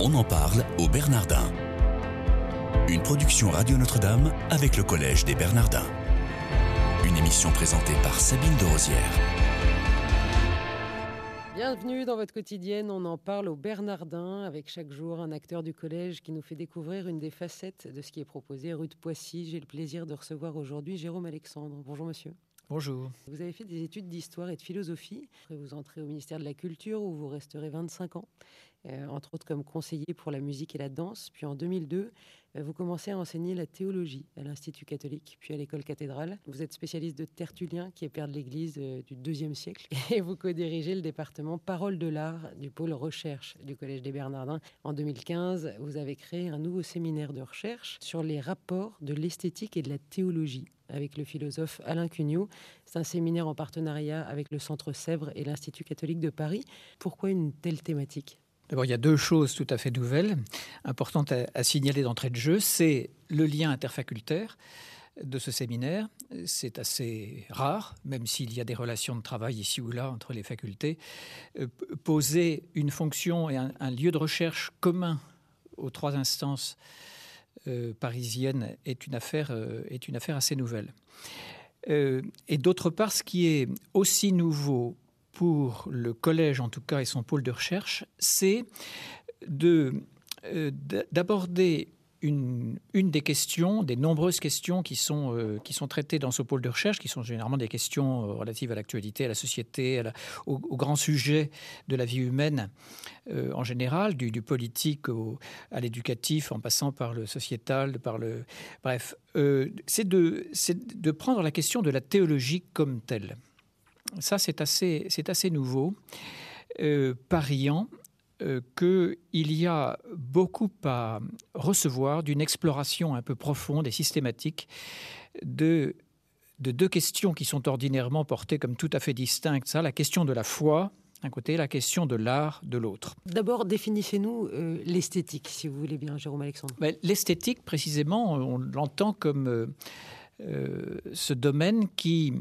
On en parle au Bernardin. Une production Radio Notre-Dame avec le Collège des Bernardins. Une émission présentée par Sabine de Rosière. Bienvenue dans votre quotidienne, on en parle au Bernardin avec chaque jour un acteur du collège qui nous fait découvrir une des facettes de ce qui est proposé rue de Poissy. J'ai le plaisir de recevoir aujourd'hui Jérôme Alexandre. Bonjour monsieur. Bonjour. Vous avez fait des études d'histoire et de philosophie. Après, vous entrez au ministère de la Culture où vous resterez 25 ans, entre autres comme conseiller pour la musique et la danse. Puis en 2002, euh, vous commencez à enseigner la théologie à l'Institut catholique, puis à l'école cathédrale. Vous êtes spécialiste de Tertullien, qui est père de l'Église euh, du deuxième siècle, et vous co-dirigez le département Parole de l'art du pôle recherche du Collège des Bernardins. En 2015, vous avez créé un nouveau séminaire de recherche sur les rapports de l'esthétique et de la théologie avec le philosophe Alain Cugnot. C'est un séminaire en partenariat avec le Centre Sèvres et l'Institut catholique de Paris. Pourquoi une telle thématique? D'abord, il y a deux choses tout à fait nouvelles, importantes à, signaler d'entrée de jeu. C'est le lien interfacultaire de ce séminaire. C'est assez rare, même s'il y a des relations de travail ici ou là entre les facultés. Euh, poser une fonction et un, lieu de recherche commun aux trois instances euh, parisienne est une affaire, euh, est une affaire assez nouvelle. Et d'autre part, ce qui est aussi nouveau pour le collège, en tout cas, et son pôle de recherche, c'est d'aborder une, des questions, des nombreuses questions qui sont, euh, qui sont traitées dans ce pôle de recherche, qui sont généralement des questions euh, relatives à l'actualité, à la société, à au, grand sujet de la vie humaine euh, en général, du, du politique au, à l'éducatif, en passant par le sociétal, par le... Bref, c'est de, de prendre la question de la théologie comme telle. Ça, c'est assez, assez nouveau. Euh, pariant euh, qu'il y a beaucoup à recevoir d'une exploration un peu profonde et systématique de, de deux questions qui sont ordinairement portées comme tout à fait distinctes. Ça, la question de la foi, d'un côté, la question de l'art de l'autre. D'abord, définissez-nous euh, l'esthétique, si vous voulez bien, Jérôme Alexandre. Ben, l'esthétique, précisément, on l'entend comme euh, ce domaine qui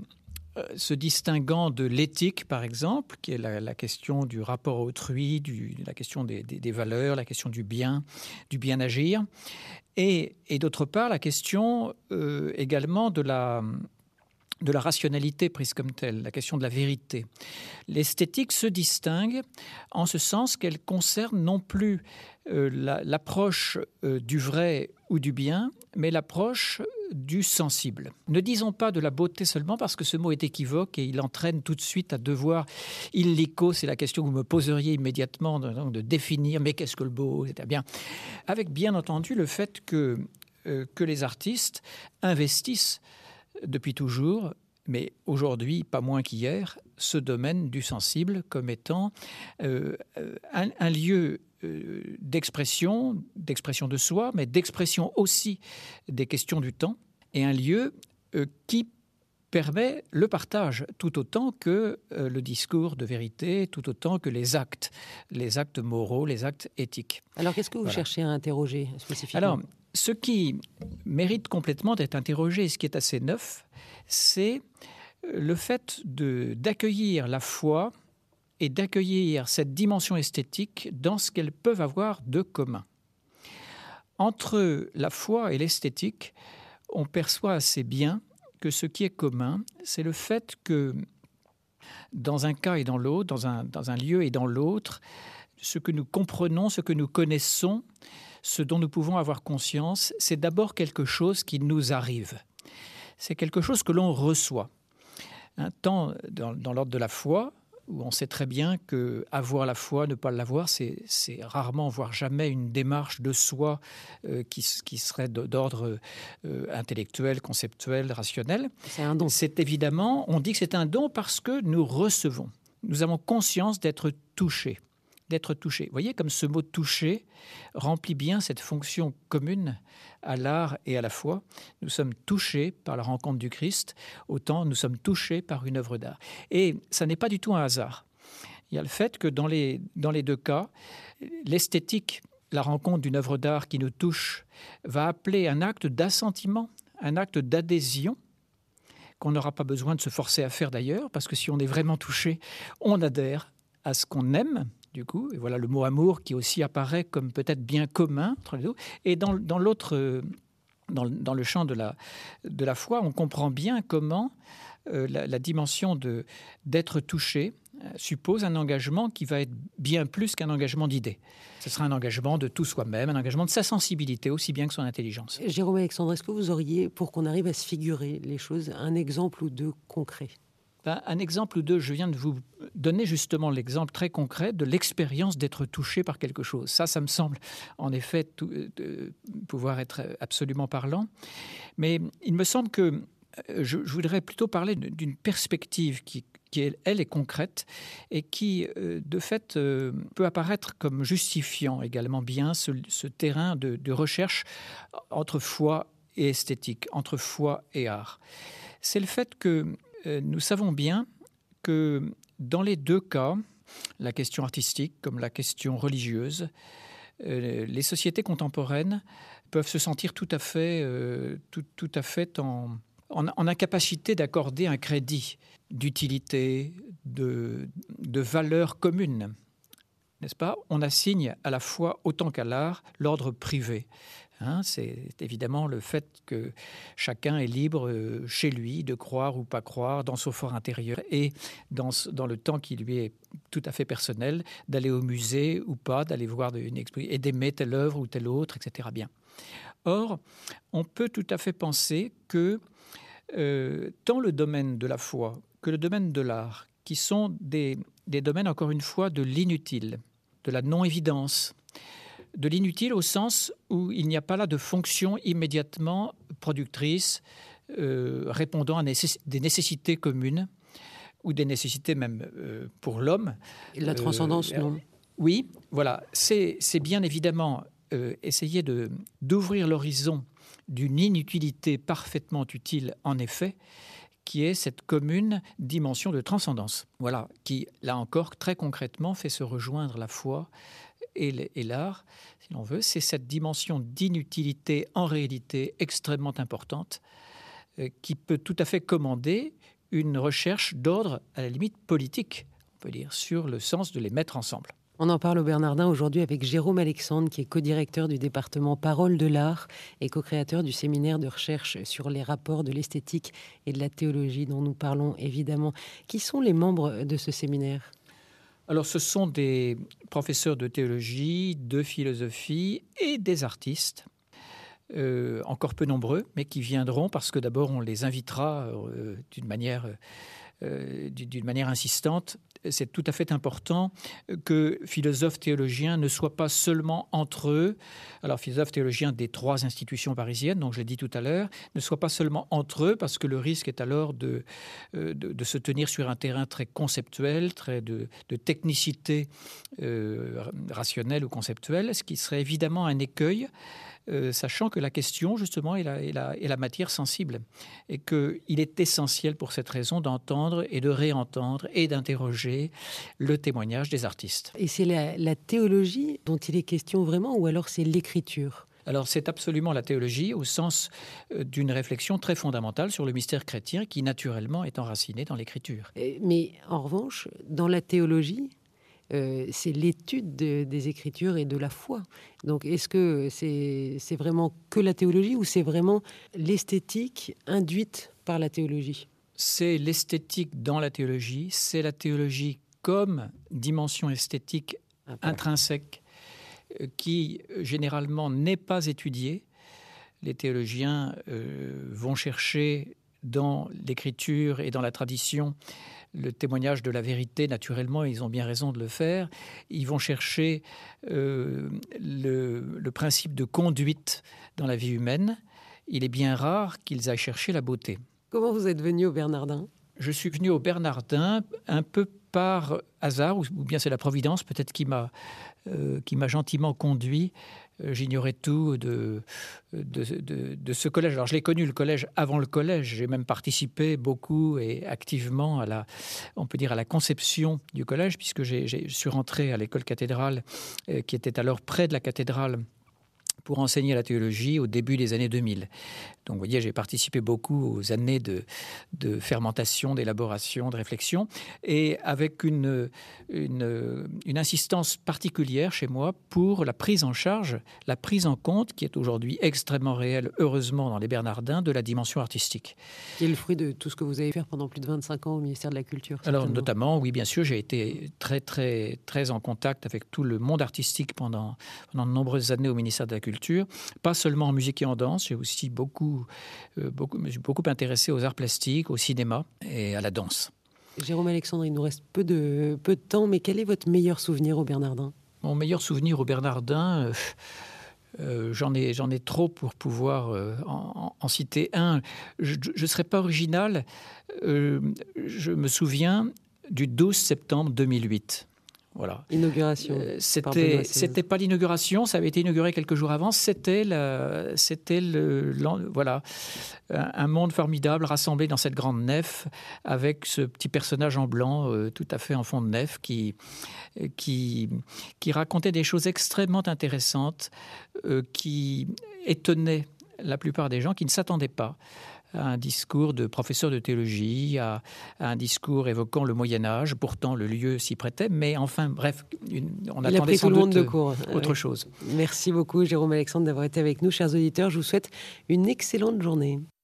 se distinguant de l'éthique, par exemple, qui est la, question du rapport autrui, du, la question des, valeurs, la question du bien, du bien agir, et, d'autre part la question euh, également de la, de la rationalité prise comme telle, la question de la vérité. L'esthétique se distingue en ce sens qu'elle concerne non plus euh, l'approche du vrai ou du bien, mais l'approche du sensible. Ne disons pas de la beauté seulement parce que ce mot est équivoque et il entraîne tout de suite à devoir illico, c'est la question que vous me poseriez immédiatement de, définir mais qu'est-ce que le beau, c'est bien. Avec bien entendu le fait que, euh, que les artistes investissent depuis toujours mais aujourd'hui, pas moins qu'hier, ce domaine du sensible comme étant euh, un, un, lieu euh, d'expression, d'expression de soi, mais d'expression aussi des questions du temps, et un lieu euh, qui permet le partage tout autant que euh, le discours de vérité, tout autant que les actes, les actes moraux, les actes éthiques. Alors qu'est-ce que vous cherchez à interroger spécifiquement? Alors, ce qui mérite complètement d'être interrogé, ce qui est assez neuf, c'est le fait d'accueillir la foi et d'accueillir cette dimension esthétique dans ce qu'elles peuvent avoir de commun. Entre la foi et l'esthétique, on perçoit assez bien que ce qui est commun, c'est le fait que dans un cas et dans l'autre, dans un, dans un lieu et dans l'autre, ce que nous comprenons, ce que nous connaissons, ce dont nous pouvons avoir conscience, c'est d'abord quelque chose qui nous arrive. C'est quelque chose que l'on reçoit. Un tant dans, dans l'ordre de la foi, où on sait très bien que avoir la foi, ne pas l'avoir, c'est rarement, voire jamais, une démarche de soi euh, qui, qui, serait d'ordre euh, intellectuel, conceptuel, rationnel. C'est un don. C'est évidemment, on dit que c'est un don parce que nous recevons. Nous avons conscience d'être touchés d'être touché. Vous voyez comme ce mot toucher remplit bien cette fonction commune à l'art et à la foi. Nous sommes touchés par la rencontre du Christ, autant nous sommes touchés par une œuvre d'art. Et ça n'est pas du tout un hasard. Il y a le fait que dans les, dans les deux cas, l'esthétique, la rencontre d'une œuvre d'art qui nous touche, va appeler un acte d'assentiment, un acte d'adhésion qu'on n'aura pas besoin de se forcer à faire d'ailleurs, parce que si on est vraiment touché, on adhère à ce qu'on aime, du coup. Et voilà le mot amour qui aussi apparaît comme peut-être bien commun entre les deux. Et dans, l'autre, dans, dans, le champ de la, de la foi, on comprend bien comment la, la, dimension d'être touché suppose un engagement qui va être bien plus qu'un engagement d'idées. Ce sera un engagement de tout soi-même, un engagement de sa sensibilité aussi bien que son intelligence. Jérôme Alexandre, est-ce que vous auriez, pour qu'on arrive à se figurer les choses, un exemple ou deux concret ben, un exemple ou deux, je viens de vous donner justement l'exemple très concret de l'expérience d'être touché par quelque chose. Ça, ça me semble en effet euh, pouvoir être absolument parlant. Mais il me semble que euh, je, voudrais plutôt parler d'une perspective qui, elle, est concrète et qui, euh, de fait, peut apparaître comme justifiant également bien ce, terrain de, recherche entre foi et esthétique, entre foi et art. C'est le fait que nous savons bien que dans les deux cas, la question artistique comme la question religieuse, les sociétés contemporaines peuvent se sentir tout à fait, fait en, incapacité d'accorder un crédit d'utilité, de, de valeur commune. N'est-ce pas? On assigne à la fois, autant qu'à l'art, l'ordre privé. Hein, c'est évidemment le fait que chacun est libre euh, chez lui de croire ou pas croire dans son fort intérieur et dans, le temps qui lui est tout à fait personnel, d'aller au musée ou pas, d'aller voir une exposition et d'aimer telle œuvre ou telle autre, etc. Bien. Or, on peut tout à fait penser que euh, tant le domaine de la foi que le domaine de l'art, qui sont des, domaines, encore une fois, de l'inutile, de la non-évidence, de l'inutile au sens où il n'y a pas là de fonction immédiatement productrice euh, répondant à des nécessités communes ou des nécessités même euh, pour l'homme. La transcendance, non? Oui, voilà. C'est bien évidemment essayer d'ouvrir l'horizon d'une inutilité parfaitement utile en effet, qui est cette commune dimension de transcendance. Voilà, qui, là encore, très concrètement, fait se rejoindre la foi et l'art, si l'on veut. C'est cette dimension d'inutilité en réalité extrêmement importante euh, qui peut tout à fait commander une recherche d'ordre, à la limite politique, on peut dire, sur le sens de les mettre ensemble. On en parle au Bernardin aujourd'hui avec Jérôme Alexandre, qui est co-directeur du département Parole de l'art et co-créateur du séminaire de recherche sur les rapports de l'esthétique et de la théologie dont nous parlons évidemment. Qui sont les membres de ce séminaire? Alors, ce sont des professeurs de théologie, de philosophie et des artistes, euh, encore peu nombreux, mais qui viendront parce que d'abord on les invitera euh, d'une manière, euh, d'une manière insistante c'est tout à fait important que philosophes théologiens ne soient pas seulement entre eux, alors philosophes théologiens des trois institutions parisiennes, dont je l'ai dit tout à l'heure, ne soient pas seulement entre eux, parce que le risque est alors de, euh, de, se tenir sur un terrain très conceptuel, très de, technicité euh, rationnelle ou conceptuelle, ce qui serait évidemment un écueil euh, sachant que la question, justement, est la, est la, matière sensible et qu'il est essentiel pour cette raison d'entendre et de réentendre et d'interroger le témoignage des artistes. Et c'est la, théologie dont il est question vraiment ou alors c'est l'écriture? Alors c'est absolument la théologie au sens euh, d'une réflexion très fondamentale sur le mystère chrétien qui naturellement est enraciné dans l'écriture. Mais en revanche, dans la théologie, euh, c'est l'étude des Écritures et de la foi. Donc, est-ce que c'est vraiment que la théologie ou c'est vraiment l'esthétique induite par la théologie? C'est l'esthétique dans la théologie, c'est la théologie comme dimension esthétique intrinsèque euh, qui généralement n'est pas étudiée. Les théologiens euh, vont chercher dans l'écriture et dans la tradition le témoignage de la vérité, naturellement, ils ont bien raison de le faire. Ils vont chercher euh, le, principe de conduite dans la vie humaine. Il est bien rare qu'ils aillent chercher la beauté. Comment vous êtes venu au Bernardin? Je suis venu au Bernardin un peu par hasard, ou bien c'est la Providence peut-être qui m'a euh, gentiment conduit euh, j'ignorais tout de de, ce collège. Alors, je l'ai connu, le collège, avant le collège. J'ai même participé beaucoup et activement à la, on peut dire, à la conception du collège, puisque je suis rentré à l'école cathédrale, euh, qui était alors près de la cathédrale pour enseigner la théologie au début des années 2000. Donc vous voyez, j'ai participé beaucoup aux années de, de fermentation, d'élaboration, de réflexion, et avec une, une, une, insistance particulière chez moi pour la prise en charge, la prise en compte, qui est aujourd'hui extrêmement réelle, heureusement, dans les Bernardins, de la dimension artistique. Qui est le fruit de tout ce que vous avez fait pendant plus de 25 ans au ministère de la Culture Alors notamment, oui, bien sûr, j'ai été très, très, très en contact avec tout le monde artistique pendant, pendant de nombreuses années au ministère de la Culture, pas seulement en musique et en danse, j'ai aussi beaucoup, euh, beaucoup, suis beaucoup intéressé aux arts plastiques, au cinéma et à la danse. Jérôme Alexandre, il nous reste peu de, peu de temps, mais quel est votre meilleur souvenir au Bernardin Mon meilleur souvenir au Bernardin, euh, euh, j'en ai, j'en ai trop pour pouvoir euh, en, en, citer un. Je ne serai pas original. Euh, je me souviens du 12 septembre 2008. Voilà. Inauguration. Euh, c'était, c'était pas l'inauguration, ça avait été inauguré quelques jours avant. C'était, la, c'était le, voilà, un, un, monde formidable rassemblé dans cette grande nef avec ce petit personnage en blanc, euh, tout à fait en fond de nef, qui, qui, qui racontait des choses extrêmement intéressantes, euh, qui étonnaient la plupart des gens qui ne s'attendaient pas à un discours de professeur de théologie, à, à, un discours évoquant le Moyen Âge. Pourtant, le lieu s'y prêtait, mais enfin, bref, une, on Il attendait a sans tout le doute monde de cours. autre Ouais. chose. Merci beaucoup, Jérôme Alexandre, d'avoir été avec nous. Chers auditeurs, je vous souhaite une excellente journée.